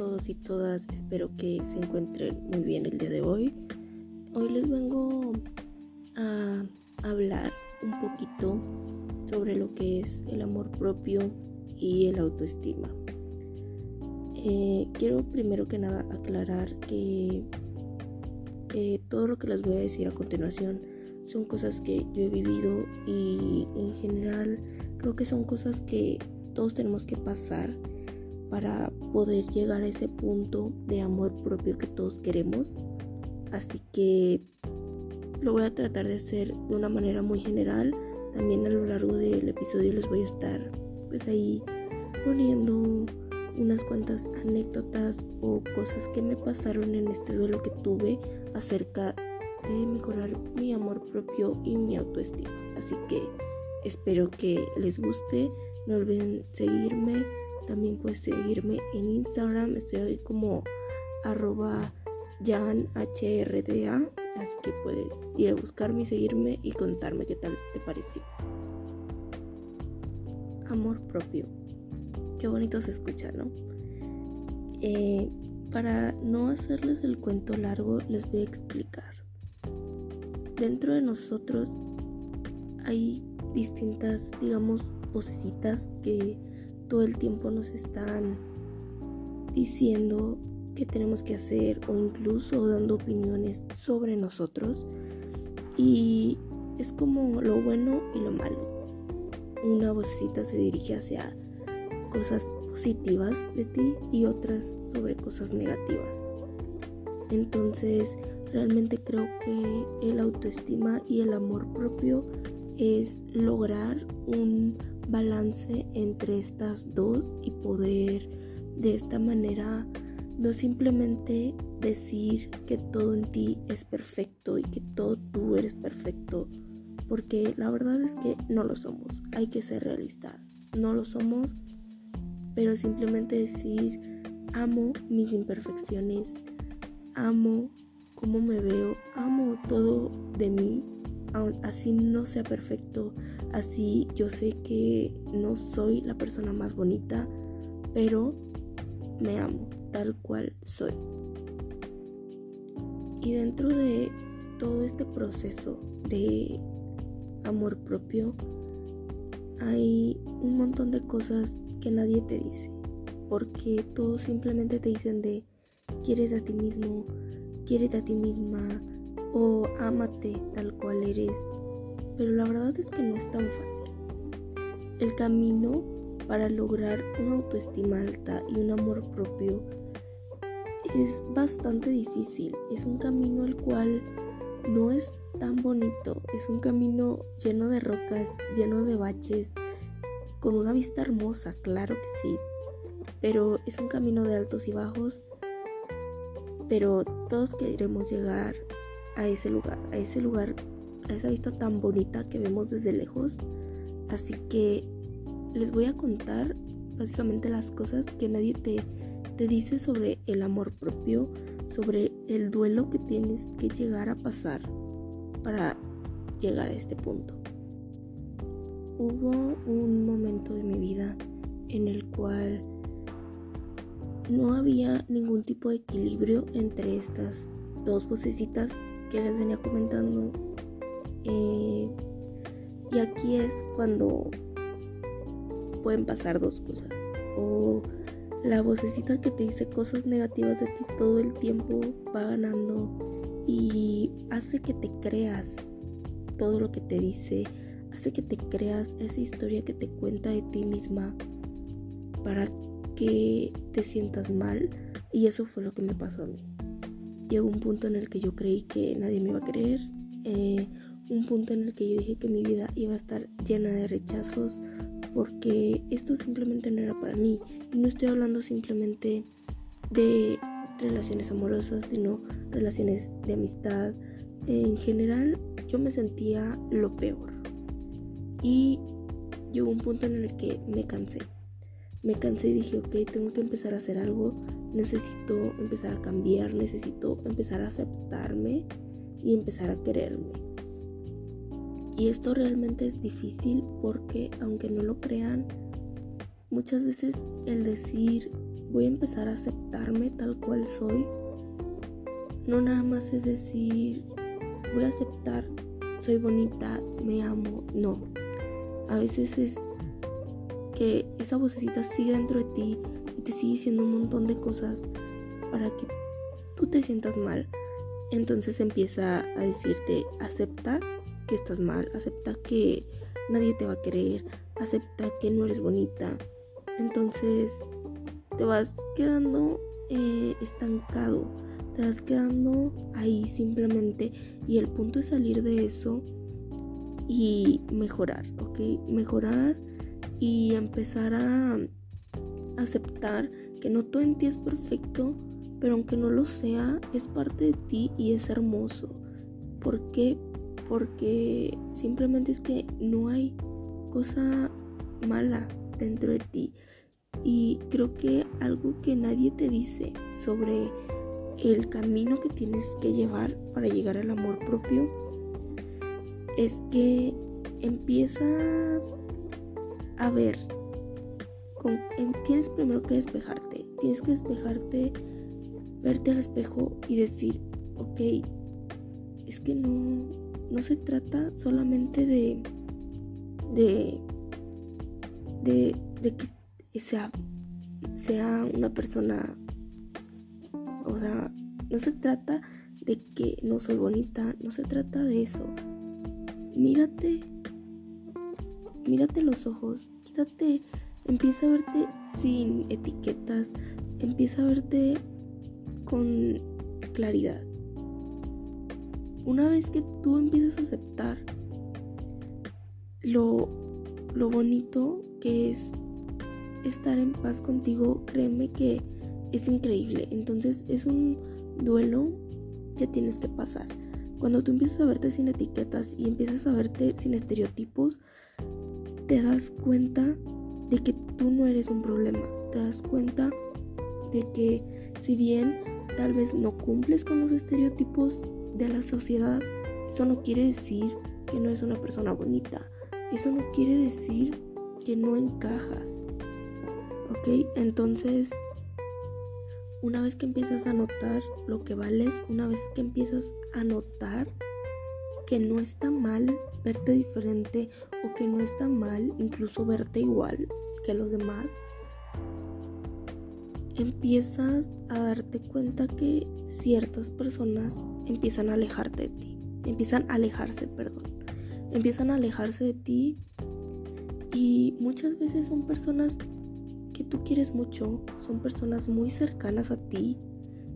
todos y todas? Espero que se encuentren muy bien el día de hoy. Hoy les vengo a hablar un poquito sobre lo que es el amor propio y el autoestima. Eh, quiero primero que nada aclarar que eh, todo lo que les voy a decir a continuación son cosas que yo he vivido y en general creo que son cosas que todos tenemos que pasar para poder llegar a ese punto de amor propio que todos queremos. Así que lo voy a tratar de hacer de una manera muy general. También a lo largo del episodio les voy a estar pues ahí poniendo unas cuantas anécdotas o cosas que me pasaron en este duelo que tuve acerca de mejorar mi amor propio y mi autoestima. Así que espero que les guste. No olviden seguirme. También puedes seguirme en Instagram. Estoy ahí como arroba janhrda. Así que puedes ir a buscarme y seguirme y contarme qué tal te pareció. Amor propio. Qué bonito se escucha, ¿no? Eh, para no hacerles el cuento largo, les voy a explicar. Dentro de nosotros hay distintas, digamos, vocecitas que todo el tiempo nos están diciendo qué tenemos que hacer o incluso dando opiniones sobre nosotros. Y es como lo bueno y lo malo. Una vocecita se dirige hacia cosas positivas de ti y otras sobre cosas negativas. Entonces, realmente creo que el autoestima y el amor propio es lograr un balance entre estas dos y poder de esta manera no simplemente decir que todo en ti es perfecto y que todo tú eres perfecto, porque la verdad es que no lo somos, hay que ser realistas, no lo somos, pero simplemente decir amo mis imperfecciones, amo cómo me veo, amo todo de mí así no sea perfecto, así yo sé que no soy la persona más bonita, pero me amo tal cual soy. Y dentro de todo este proceso de amor propio, hay un montón de cosas que nadie te dice, porque todos simplemente te dicen de quieres a ti mismo, quieres a ti misma, o ámate tal cual eres. Pero la verdad es que no es tan fácil. El camino para lograr una autoestima alta y un amor propio es bastante difícil. Es un camino el cual no es tan bonito. Es un camino lleno de rocas, lleno de baches, con una vista hermosa, claro que sí. Pero es un camino de altos y bajos. Pero todos queremos llegar a ese lugar, a ese lugar, a esa vista tan bonita que vemos desde lejos. Así que les voy a contar básicamente las cosas que nadie te, te dice sobre el amor propio, sobre el duelo que tienes que llegar a pasar para llegar a este punto. Hubo un momento de mi vida en el cual no había ningún tipo de equilibrio entre estas dos vocecitas que les venía comentando. Eh, y aquí es cuando pueden pasar dos cosas. O la vocecita que te dice cosas negativas de ti todo el tiempo va ganando y hace que te creas todo lo que te dice, hace que te creas esa historia que te cuenta de ti misma para que te sientas mal. Y eso fue lo que me pasó a mí llegó un punto en el que yo creí que nadie me iba a creer, eh, un punto en el que yo dije que mi vida iba a estar llena de rechazos porque esto simplemente no era para mí. Y no estoy hablando simplemente de relaciones amorosas, sino relaciones de amistad. En general yo me sentía lo peor. Y llegó un punto en el que me cansé. Me cansé y dije, ok, tengo que empezar a hacer algo necesito empezar a cambiar, necesito empezar a aceptarme y empezar a quererme. Y esto realmente es difícil porque aunque no lo crean, muchas veces el decir voy a empezar a aceptarme tal cual soy, no nada más es decir voy a aceptar, soy bonita, me amo, no. A veces es que esa vocecita sigue dentro de ti y te sigue diciendo un montón de cosas para que tú te sientas mal. Entonces empieza a decirte, acepta que estás mal, acepta que nadie te va a querer, acepta que no eres bonita. Entonces te vas quedando eh, estancado, te vas quedando ahí simplemente y el punto es salir de eso y mejorar, ¿ok? Mejorar y empezar a aceptar que no todo en ti es perfecto, pero aunque no lo sea, es parte de ti y es hermoso. ¿Por qué? Porque simplemente es que no hay cosa mala dentro de ti. Y creo que algo que nadie te dice sobre el camino que tienes que llevar para llegar al amor propio es que empiezas a ver, tienes primero que despejarte, tienes que despejarte verte al espejo y decir, ok, es que no, no se trata solamente de, de, de, de que sea, sea una persona, o sea, no se trata de que no soy bonita, no se trata de eso. Mírate, mírate los ojos, quítate, empieza a verte sin etiquetas, empieza a verte con claridad. Una vez que tú empiezas a aceptar lo, lo bonito que es estar en paz contigo, créeme que es increíble. Entonces es un duelo que tienes que pasar. Cuando tú empiezas a verte sin etiquetas y empiezas a verte sin estereotipos, te das cuenta de que tú no eres un problema. Te das cuenta de que si bien tal vez no cumples con los estereotipos de la sociedad, eso no quiere decir que no es una persona bonita. Eso no quiere decir que no encajas. ¿Ok? Entonces, una vez que empiezas a notar lo que vales, una vez que empiezas a notar que no está mal verte diferente o que no está mal incluso verte igual que los demás, empiezas a darte cuenta que ciertas personas empiezan a alejarte de ti. Empiezan a alejarse, perdón. Empiezan a alejarse de ti y muchas veces son personas que tú quieres mucho, son personas muy cercanas a ti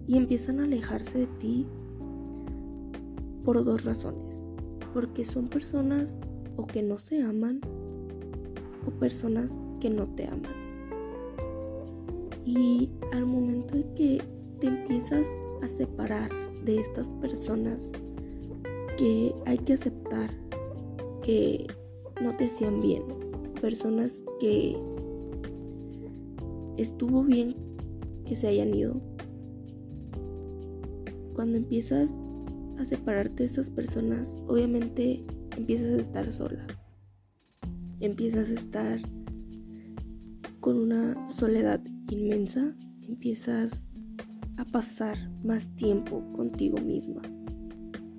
y empiezan a alejarse de ti por dos razones. Porque son personas o que no se aman o personas que no te aman. Y al momento de que te empiezas a separar de estas personas que hay que aceptar que no te hacían bien, personas que estuvo bien que se hayan ido. Cuando empiezas a separarte de estas personas, obviamente empiezas a estar sola. Empiezas a estar con una soledad inmensa, empiezas a pasar más tiempo contigo misma.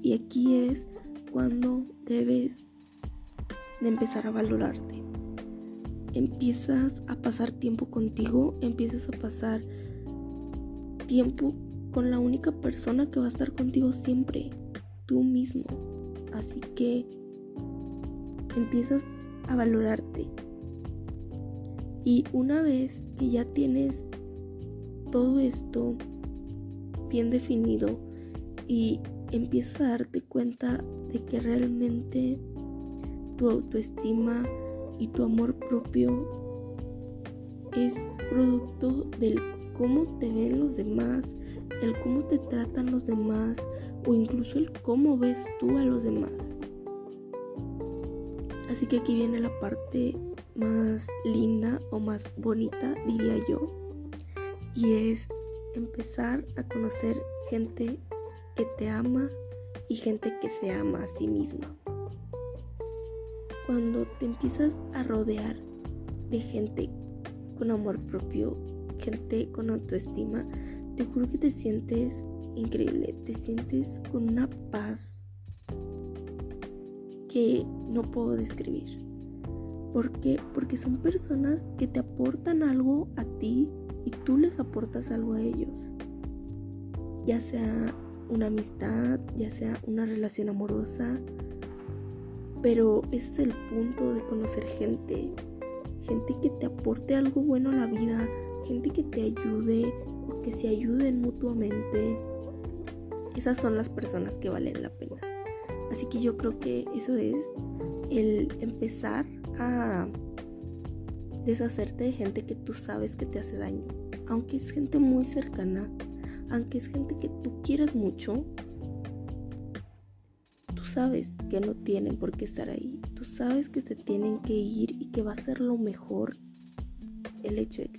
Y aquí es cuando debes de empezar a valorarte. Empiezas a pasar tiempo contigo, empiezas a pasar tiempo con la única persona que va a estar contigo siempre, tú mismo. Así que empiezas a valorarte, y una vez que ya tienes todo esto bien definido y empiezas a darte cuenta de que realmente tu autoestima y tu amor propio es producto del cómo te ven los demás, el cómo te tratan los demás o incluso el cómo ves tú a los demás. Así que aquí viene la parte más linda o más bonita, diría yo. Y es empezar a conocer gente que te ama y gente que se ama a sí misma. Cuando te empiezas a rodear de gente con amor propio, gente con autoestima, te juro que te sientes increíble, te sientes con una paz que no puedo describir. ¿Por qué? Porque son personas que te aportan algo a ti y tú les aportas algo a ellos. Ya sea una amistad, ya sea una relación amorosa. Pero ese es el punto de conocer gente. Gente que te aporte algo bueno a la vida. Gente que te ayude que se ayuden mutuamente. Esas son las personas que valen la pena. Así que yo creo que eso es el empezar a deshacerte de gente que tú sabes que te hace daño. Aunque es gente muy cercana, aunque es gente que tú quieres mucho, tú sabes que no tienen por qué estar ahí. Tú sabes que se tienen que ir y que va a ser lo mejor el hecho de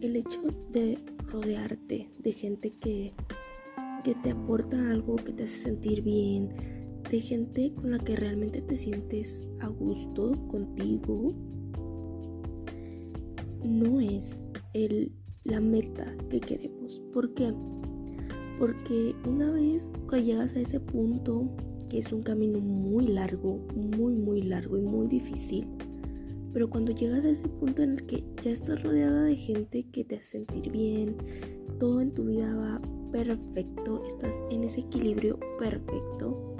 el hecho de rodearte de gente que, que te aporta algo, que te hace sentir bien, de gente con la que realmente te sientes a gusto contigo, no es el, la meta que queremos. ¿Por qué? Porque una vez que llegas a ese punto, que es un camino muy largo, muy, muy largo y muy difícil, pero cuando llegas a ese punto en el que ya estás rodeada de gente que te hace sentir bien, todo en tu vida va perfecto, estás en ese equilibrio perfecto,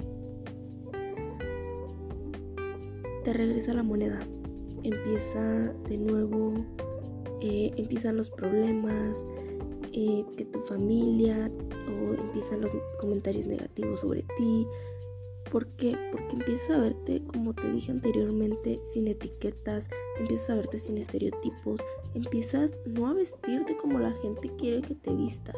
te regresa la moneda. Empieza de nuevo eh, empiezan los problemas, eh, que tu familia o empiezan los comentarios negativos sobre ti. ¿Por qué? Porque empiezas a verte, como te dije anteriormente, sin etiquetas, empiezas a verte sin estereotipos, empiezas no a vestirte como la gente quiere que te vistas,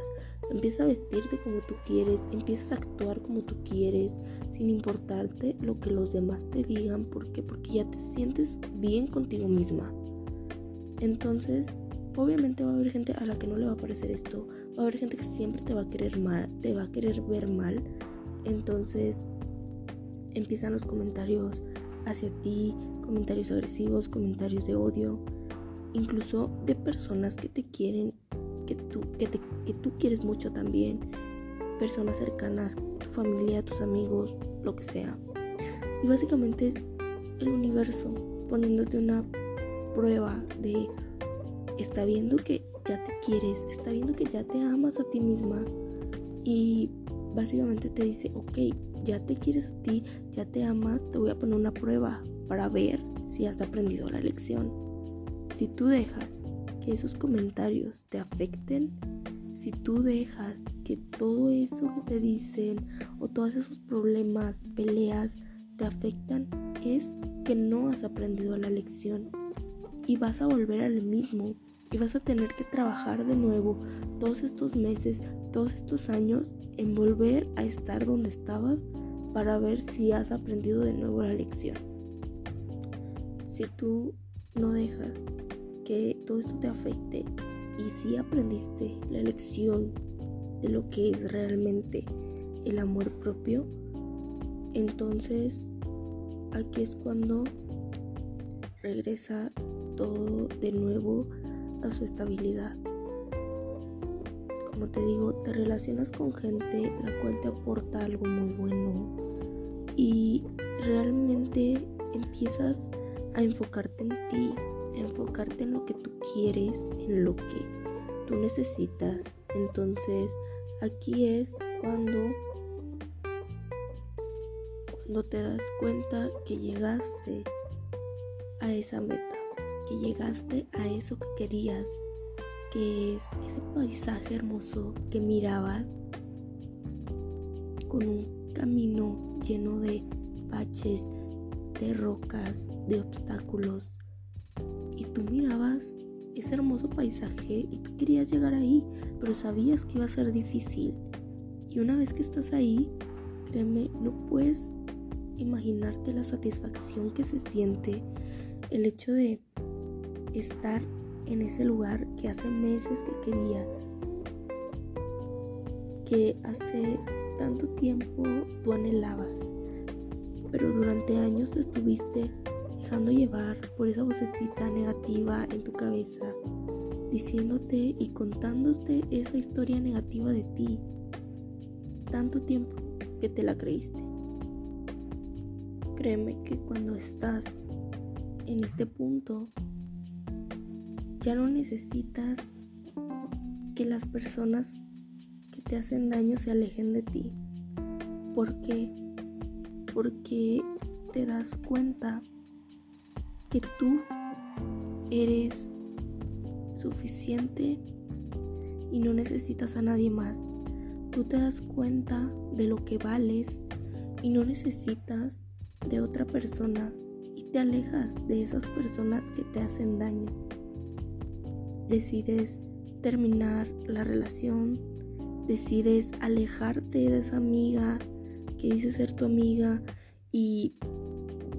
empiezas a vestirte como tú quieres, empiezas a actuar como tú quieres, sin importarte lo que los demás te digan. ¿Por qué? Porque ya te sientes bien contigo misma. Entonces, obviamente va a haber gente a la que no le va a parecer esto. Va a haber gente que siempre te va a querer mal, te va a querer ver mal. Entonces, empiezan los comentarios hacia ti, comentarios agresivos, comentarios de odio, incluso de personas que te quieren, que tú, que, que tú quieres mucho también, personas cercanas, tu familia, tus amigos, lo que sea. Y básicamente es el universo poniéndote una prueba de está viendo que ya te quieres, está viendo que ya te amas a ti misma y básicamente te dice, ok, ya te quieres a ti, ya te amas, te voy a poner una prueba para ver si has aprendido la lección. Si tú dejas que esos comentarios te afecten, si tú dejas que todo eso que te dicen o todos esos problemas, peleas, te afectan, es que no has aprendido la lección y vas a volver al mismo y vas a tener que trabajar de nuevo todos estos meses, todos estos años en volver a estar donde estabas para ver si has aprendido de nuevo la lección. Si tú no dejas que todo esto te afecte y si aprendiste la lección de lo que es realmente el amor propio, entonces aquí es cuando regresa todo de nuevo a su estabilidad. Como te digo, te relacionas con gente la cual te aporta algo muy bueno y realmente empiezas a enfocarte en ti, a enfocarte en lo que tú quieres, en lo que tú necesitas. Entonces, aquí es cuando cuando te das cuenta que llegaste a esa meta que llegaste a eso que querías, que es ese paisaje hermoso que mirabas con un camino lleno de baches, de rocas, de obstáculos. Y tú mirabas ese hermoso paisaje y tú querías llegar ahí, pero sabías que iba a ser difícil. Y una vez que estás ahí, créeme, no puedes imaginarte la satisfacción que se siente el hecho de estar en ese lugar que hace meses que querías, que hace tanto tiempo tú anhelabas, pero durante años estuviste dejando llevar por esa vocecita negativa en tu cabeza, diciéndote y contándote esa historia negativa de ti, tanto tiempo que te la creíste. Créeme que cuando estás en este punto, ya no necesitas que las personas que te hacen daño se alejen de ti. ¿Por qué? Porque te das cuenta que tú eres suficiente y no necesitas a nadie más. Tú te das cuenta de lo que vales y no necesitas de otra persona y te alejas de esas personas que te hacen daño. Decides terminar la relación, decides alejarte de esa amiga que dice ser tu amiga y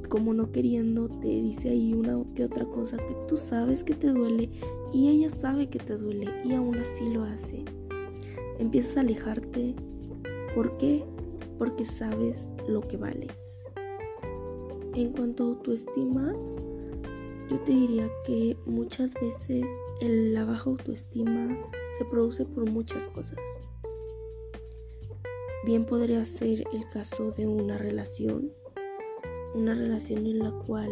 como no queriendo te dice ahí una que otra cosa que tú sabes que te duele y ella sabe que te duele y aún así lo hace. Empiezas a alejarte. ¿Por qué? Porque sabes lo que vales. En cuanto a autoestima, yo te diría que muchas veces la baja autoestima se produce por muchas cosas. Bien podría ser el caso de una relación, una relación en la cual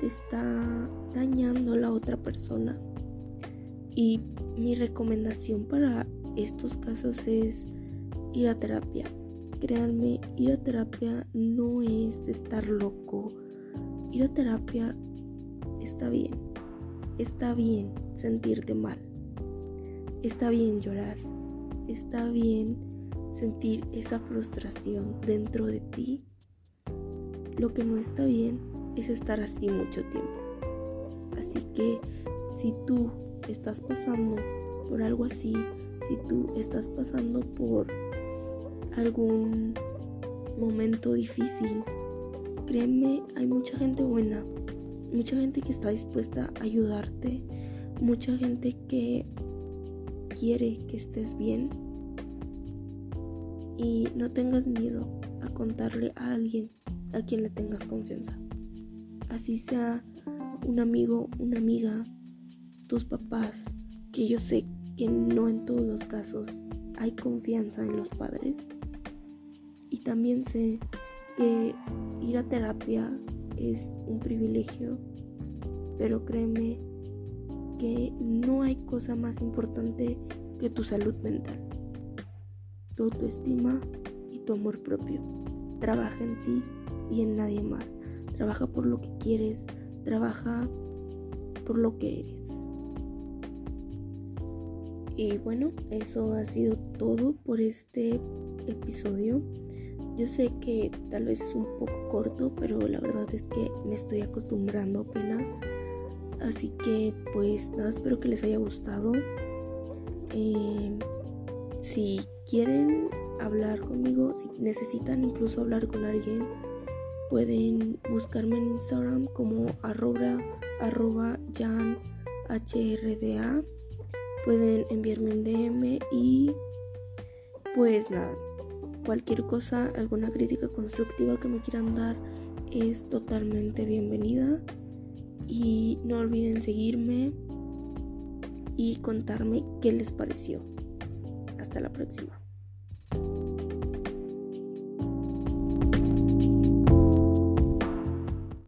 te está dañando la otra persona. Y mi recomendación para estos casos es ir a terapia. Créanme, ir a terapia no es estar loco. Ir a terapia está bien Está bien sentirte mal. Está bien llorar. Está bien sentir esa frustración dentro de ti. Lo que no está bien es estar así mucho tiempo. Así que si tú estás pasando por algo así, si tú estás pasando por algún momento difícil, créeme, hay mucha gente buena mucha gente que está dispuesta a ayudarte, mucha gente que quiere que estés bien y no tengas miedo a contarle a alguien a quien le tengas confianza. Así sea un amigo, una amiga, tus papás, que yo sé que no en todos los casos hay confianza en los padres. Y también sé que ir a terapia es un privilegio, pero créeme que no hay cosa más importante que tu salud mental, tu autoestima y tu amor propio. Trabaja en ti y en nadie más. Trabaja por lo que quieres, trabaja por lo que eres. Y bueno, eso ha sido todo por este episodio. Yo sé que tal vez es un poco corto, pero la verdad es que me estoy acostumbrando apenas. Así que pues nada, espero que les haya gustado. Eh, si quieren hablar conmigo, si necesitan incluso hablar con alguien, pueden buscarme en Instagram como arroba, arroba hrda. Pueden enviarme un DM y pues nada, Cualquier cosa, alguna crítica constructiva que me quieran dar es totalmente bienvenida. Y no olviden seguirme y contarme qué les pareció. Hasta la próxima.